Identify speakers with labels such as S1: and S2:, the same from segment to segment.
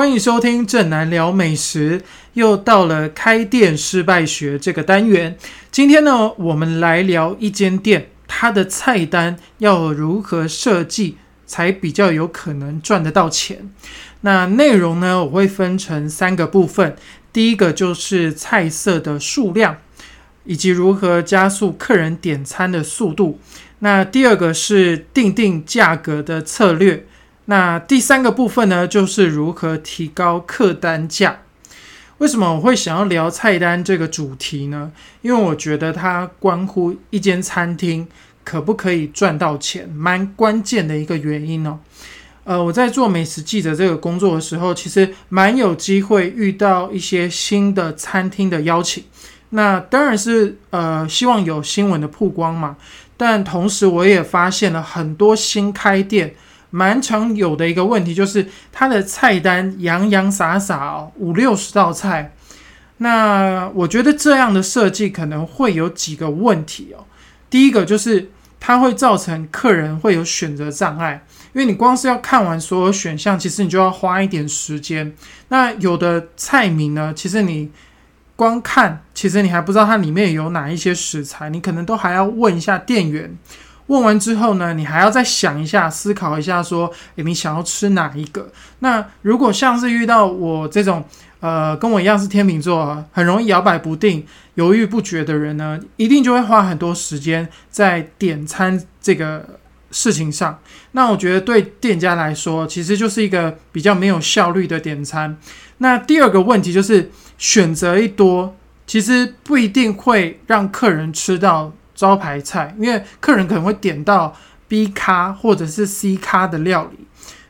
S1: 欢迎收听正南聊美食，又到了开店失败学这个单元。今天呢，我们来聊一间店，它的菜单要如何设计，才比较有可能赚得到钱。那内容呢，我会分成三个部分。第一个就是菜色的数量，以及如何加速客人点餐的速度。那第二个是定定价格的策略。那第三个部分呢，就是如何提高客单价。为什么我会想要聊菜单这个主题呢？因为我觉得它关乎一间餐厅可不可以赚到钱，蛮关键的一个原因哦。呃，我在做美食记者这个工作的时候，其实蛮有机会遇到一些新的餐厅的邀请。那当然是呃，希望有新闻的曝光嘛。但同时，我也发现了很多新开店。蛮常有的一个问题就是，它的菜单洋洋洒洒哦，五六十道菜。那我觉得这样的设计可能会有几个问题哦。第一个就是它会造成客人会有选择障碍，因为你光是要看完所有选项，其实你就要花一点时间。那有的菜名呢，其实你光看，其实你还不知道它里面有哪一些食材，你可能都还要问一下店员。问完之后呢，你还要再想一下，思考一下，说，诶，你想要吃哪一个？那如果像是遇到我这种，呃，跟我一样是天秤座啊，很容易摇摆不定、犹豫不决的人呢，一定就会花很多时间在点餐这个事情上。那我觉得对店家来说，其实就是一个比较没有效率的点餐。那第二个问题就是选择一多，其实不一定会让客人吃到。招牌菜，因为客人可能会点到 B 咖或者是 C 咖的料理，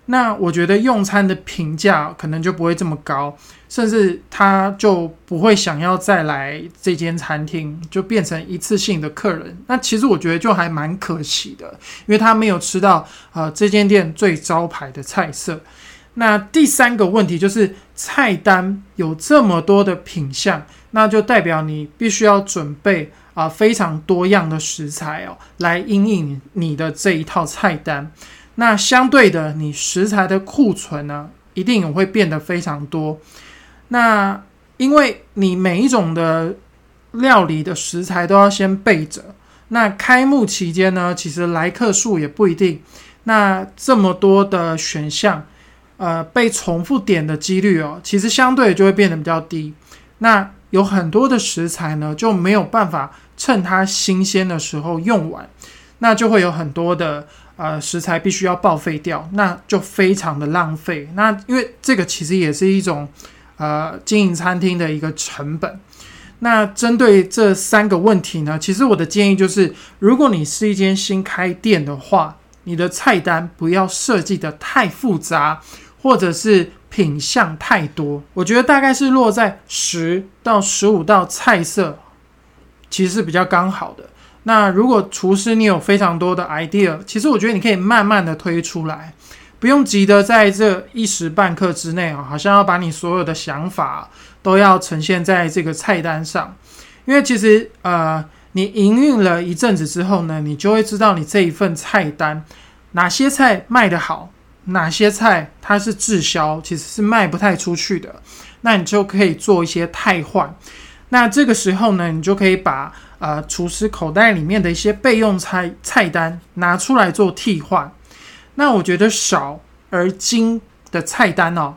S1: 那我觉得用餐的评价可能就不会这么高，甚至他就不会想要再来这间餐厅，就变成一次性的客人。那其实我觉得就还蛮可惜的，因为他没有吃到呃这间店最招牌的菜色。那第三个问题就是菜单有这么多的品相，那就代表你必须要准备。啊，非常多样的食材哦，来应应你的这一套菜单。那相对的，你食材的库存呢，一定也会变得非常多。那因为你每一种的料理的食材都要先备着。那开幕期间呢，其实来客数也不一定。那这么多的选项，呃，被重复点的几率哦，其实相对就会变得比较低。那有很多的食材呢，就没有办法。趁它新鲜的时候用完，那就会有很多的呃食材必须要报废掉，那就非常的浪费。那因为这个其实也是一种呃经营餐厅的一个成本。那针对这三个问题呢，其实我的建议就是，如果你是一间新开店的话，你的菜单不要设计的太复杂，或者是品相太多。我觉得大概是落在十到十五道菜色。其实是比较刚好的。那如果厨师你有非常多的 idea，其实我觉得你可以慢慢的推出来，不用急的在这一时半刻之内啊，好像要把你所有的想法都要呈现在这个菜单上。因为其实呃，你营运了一阵子之后呢，你就会知道你这一份菜单哪些菜卖得好，哪些菜它是滞销，其实是卖不太出去的。那你就可以做一些汰换。那这个时候呢，你就可以把呃厨师口袋里面的一些备用菜菜单拿出来做替换。那我觉得少而精的菜单哦，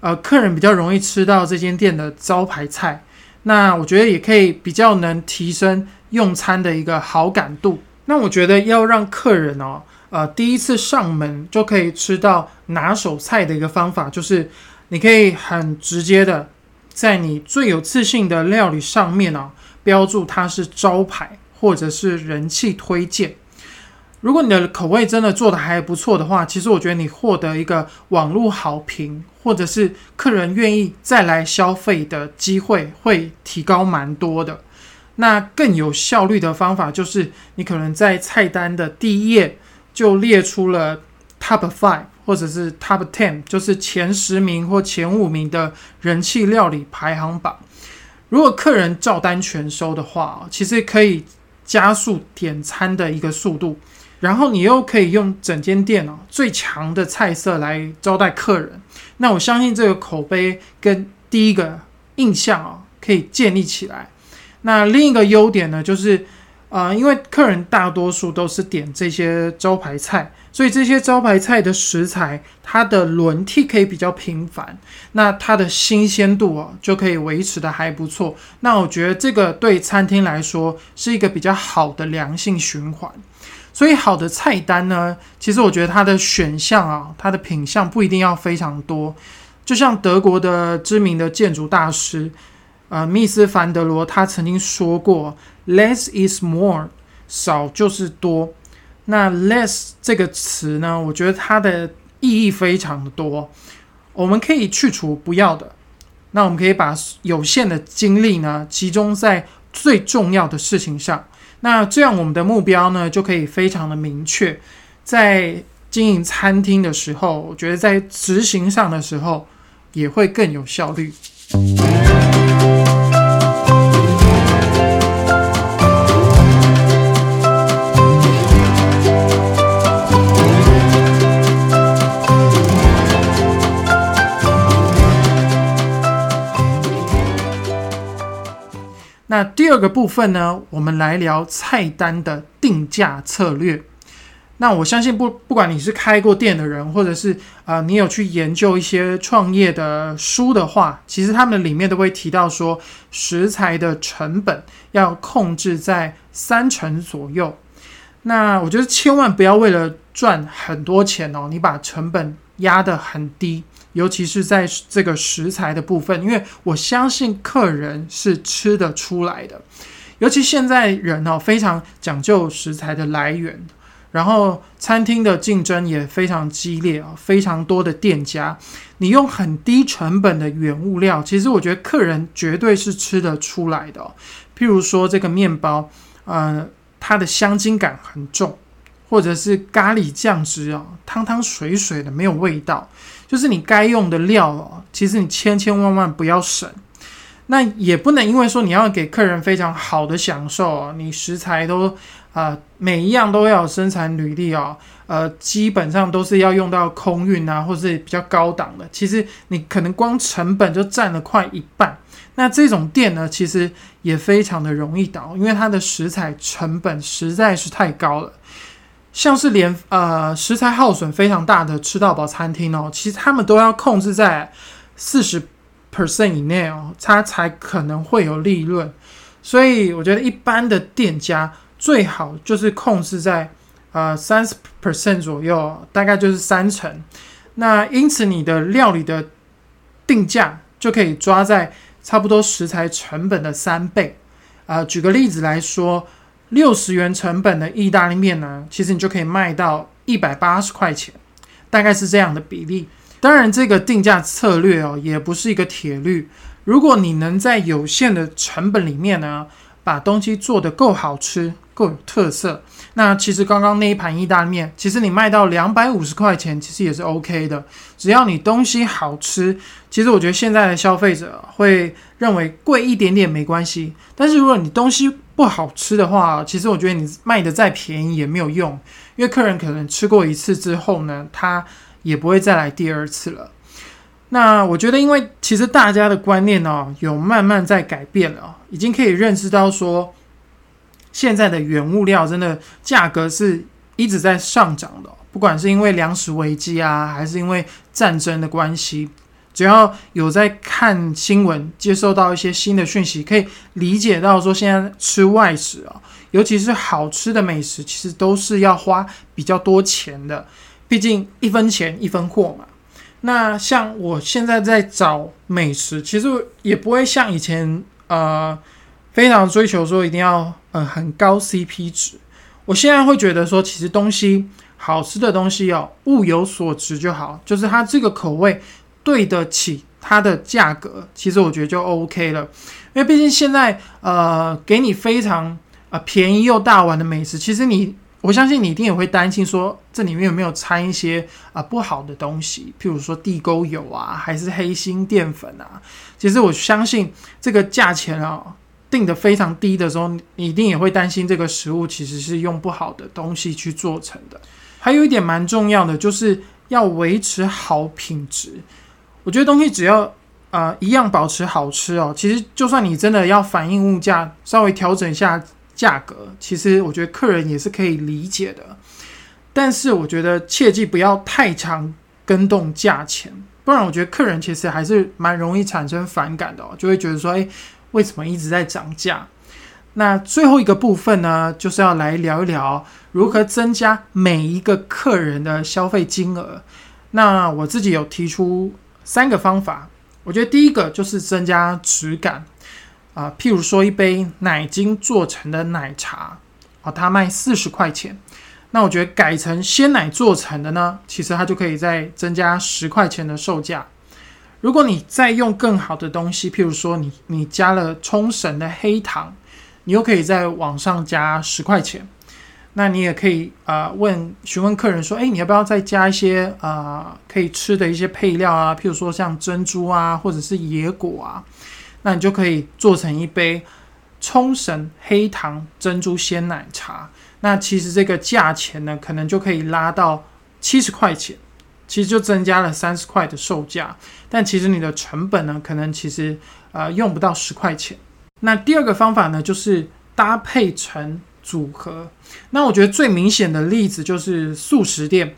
S1: 呃，客人比较容易吃到这间店的招牌菜。那我觉得也可以比较能提升用餐的一个好感度。那我觉得要让客人哦，呃，第一次上门就可以吃到拿手菜的一个方法，就是你可以很直接的。在你最有自信的料理上面呢，标注它是招牌或者是人气推荐。如果你的口味真的做的还不错的话，其实我觉得你获得一个网络好评，或者是客人愿意再来消费的机会会提高蛮多的。那更有效率的方法就是，你可能在菜单的第一页就列出了 Top Five。或者是 Top Ten，就是前十名或前五名的人气料理排行榜。如果客人照单全收的话，其实可以加速点餐的一个速度。然后你又可以用整间店哦最强的菜色来招待客人，那我相信这个口碑跟第一个印象哦可以建立起来。那另一个优点呢，就是呃，因为客人大多数都是点这些招牌菜，所以这些招牌菜的食材它的轮替可以比较频繁，那它的新鲜度哦就可以维持的还不错。那我觉得这个对餐厅来说是一个比较好的良性循环。所以好的菜单呢，其实我觉得它的选项啊，它的品相不一定要非常多，就像德国的知名的建筑大师。呃，密斯凡德罗他曾经说过，“less is more”，少就是多。那 “less” 这个词呢，我觉得它的意义非常的多。我们可以去除不要的，那我们可以把有限的精力呢，集中在最重要的事情上。那这样我们的目标呢，就可以非常的明确。在经营餐厅的时候，我觉得在执行上的时候，也会更有效率。那第二个部分呢，我们来聊菜单的定价策略。那我相信不不管你是开过店的人，或者是啊你有去研究一些创业的书的话，其实他们里面都会提到说，食材的成本要控制在三成左右。那我觉得千万不要为了赚很多钱哦，你把成本压得很低。尤其是在这个食材的部分，因为我相信客人是吃得出来的。尤其现在人哦非常讲究食材的来源，然后餐厅的竞争也非常激烈啊，非常多的店家，你用很低成本的原物料，其实我觉得客人绝对是吃得出来的。譬如说这个面包，呃，它的香精感很重，或者是咖喱酱汁啊，汤汤水水的，没有味道。就是你该用的料哦，其实你千千万万不要省。那也不能因为说你要给客人非常好的享受哦，你食材都啊每一样都要生产履历哦，呃基本上都是要用到空运啊，或是比较高档的。其实你可能光成本就占了快一半。那这种店呢，其实也非常的容易倒，因为它的食材成本实在是太高了。像是连呃食材耗损非常大的吃到饱餐厅哦，其实他们都要控制在四十 percent 以内哦，它才可能会有利润。所以我觉得一般的店家最好就是控制在呃三十 percent 左右，大概就是三成。那因此你的料理的定价就可以抓在差不多食材成本的三倍。啊，举个例子来说。六十元成本的意大利面呢，其实你就可以卖到一百八十块钱，大概是这样的比例。当然，这个定价策略哦，也不是一个铁律。如果你能在有限的成本里面呢，把东西做得够好吃、够有特色，那其实刚刚那一盘意大利面，其实你卖到两百五十块钱，其实也是 OK 的。只要你东西好吃，其实我觉得现在的消费者会认为贵一点点没关系。但是如果你东西不好吃的话，其实我觉得你卖的再便宜也没有用，因为客人可能吃过一次之后呢，他也不会再来第二次了。那我觉得，因为其实大家的观念呢，有慢慢在改变了，已经可以认识到说，现在的原物料真的价格是一直在上涨的，不管是因为粮食危机啊，还是因为战争的关系。只要有在看新闻，接受到一些新的讯息，可以理解到说，现在吃外食啊，尤其是好吃的美食，其实都是要花比较多钱的。毕竟一分钱一分货嘛。那像我现在在找美食，其实也不会像以前呃非常追求说一定要呃很高 CP 值。我现在会觉得说，其实东西好吃的东西哦，物有所值就好，就是它这个口味。对得起它的价格，其实我觉得就 OK 了，因为毕竟现在呃给你非常呃便宜又大碗的美食，其实你我相信你一定也会担心说这里面有没有掺一些啊不好的东西，譬如说地沟油啊，还是黑心淀粉啊。其实我相信这个价钱啊定的非常低的时候，你一定也会担心这个食物其实是用不好的东西去做成的。还有一点蛮重要的，就是要维持好品质。我觉得东西只要呃一样保持好吃哦，其实就算你真的要反映物价，稍微调整一下价格，其实我觉得客人也是可以理解的。但是我觉得切记不要太常跟动价钱，不然我觉得客人其实还是蛮容易产生反感的哦，就会觉得说，哎，为什么一直在涨价？那最后一个部分呢，就是要来聊一聊如何增加每一个客人的消费金额。那我自己有提出三个方法，我觉得第一个就是增加质感啊，譬如说一杯奶精做成的奶茶啊，它卖四十块钱。那我觉得改成鲜奶做成的呢，其实它就可以再增加十块钱的售价。如果你再用更好的东西，譬如说你你加了冲绳的黑糖，你又可以在往上加十块钱。那你也可以啊问询问客人说，哎，你要不要再加一些啊可以吃的一些配料啊，譬如说像珍珠啊，或者是野果啊，那你就可以做成一杯冲绳黑糖珍珠鲜奶茶。那其实这个价钱呢，可能就可以拉到七十块钱，其实就增加了三十块的售价。但其实你的成本呢，可能其实呃用不到十块钱。那第二个方法呢，就是搭配成组合。那我觉得最明显的例子就是素食店，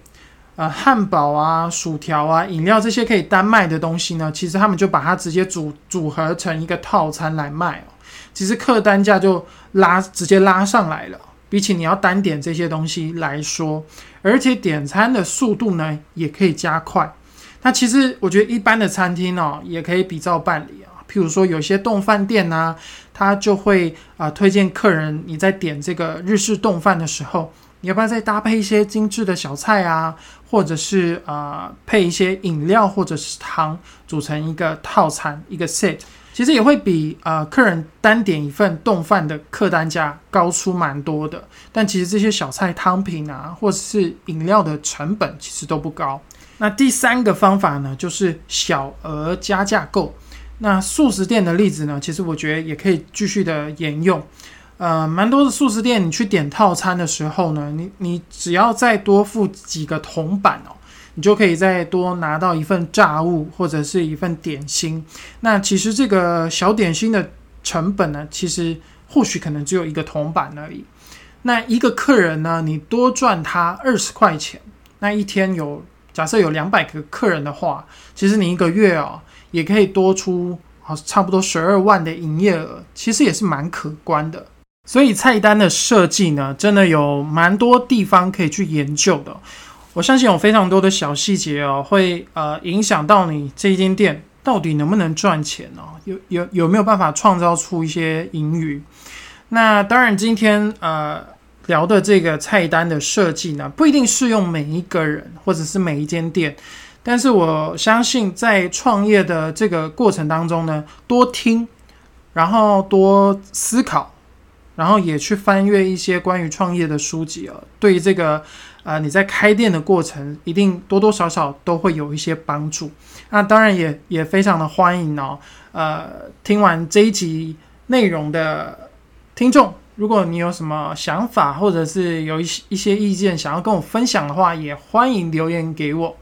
S1: 呃，汉堡啊、薯条啊、饮料这些可以单卖的东西呢，其实他们就把它直接组组合成一个套餐来卖哦。其实客单价就拉直接拉上来了。比起你要单点这些东西来说，而且点餐的速度呢也可以加快。那其实我觉得一般的餐厅哦也可以比照办理。譬如说有些冻饭店呢，他就会啊推荐客人你在点这个日式冻饭的时候，你要不要再搭配一些精致的小菜啊，或者是啊配一些饮料或者是汤，组成一个套餐一个 set。其实也会比呃客人单点一份冻饭的客单价高出蛮多的，但其实这些小菜汤品啊，或者是饮料的成本其实都不高。那第三个方法呢，就是小额加价购。那素食店的例子呢，其实我觉得也可以继续的沿用。呃，蛮多的素食店，你去点套餐的时候呢，你你只要再多付几个铜板哦。你就可以再多拿到一份炸物或者是一份点心。那其实这个小点心的成本呢，其实或许可能只有一个铜板而已。那一个客人呢，你多赚他二十块钱，那一天有假设有两百个客人的话，其实你一个月哦，也可以多出啊差不多十二万的营业额，其实也是蛮可观的。所以菜单的设计呢，真的有蛮多地方可以去研究的。我相信有非常多的小细节哦，会呃影响到你这一间店到底能不能赚钱哦，有有有没有办法创造出一些盈余？那当然，今天呃聊的这个菜单的设计呢，不一定适用每一个人或者是每一间店，但是我相信在创业的这个过程当中呢，多听，然后多思考，然后也去翻阅一些关于创业的书籍哦，对于这个。啊，你在开店的过程一定多多少少都会有一些帮助。那当然也也非常的欢迎哦。呃，听完这一集内容的听众，如果你有什么想法或者是有一些一些意见想要跟我分享的话，也欢迎留言给我。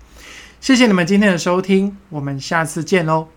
S1: 谢谢你们今天的收听，我们下次见喽。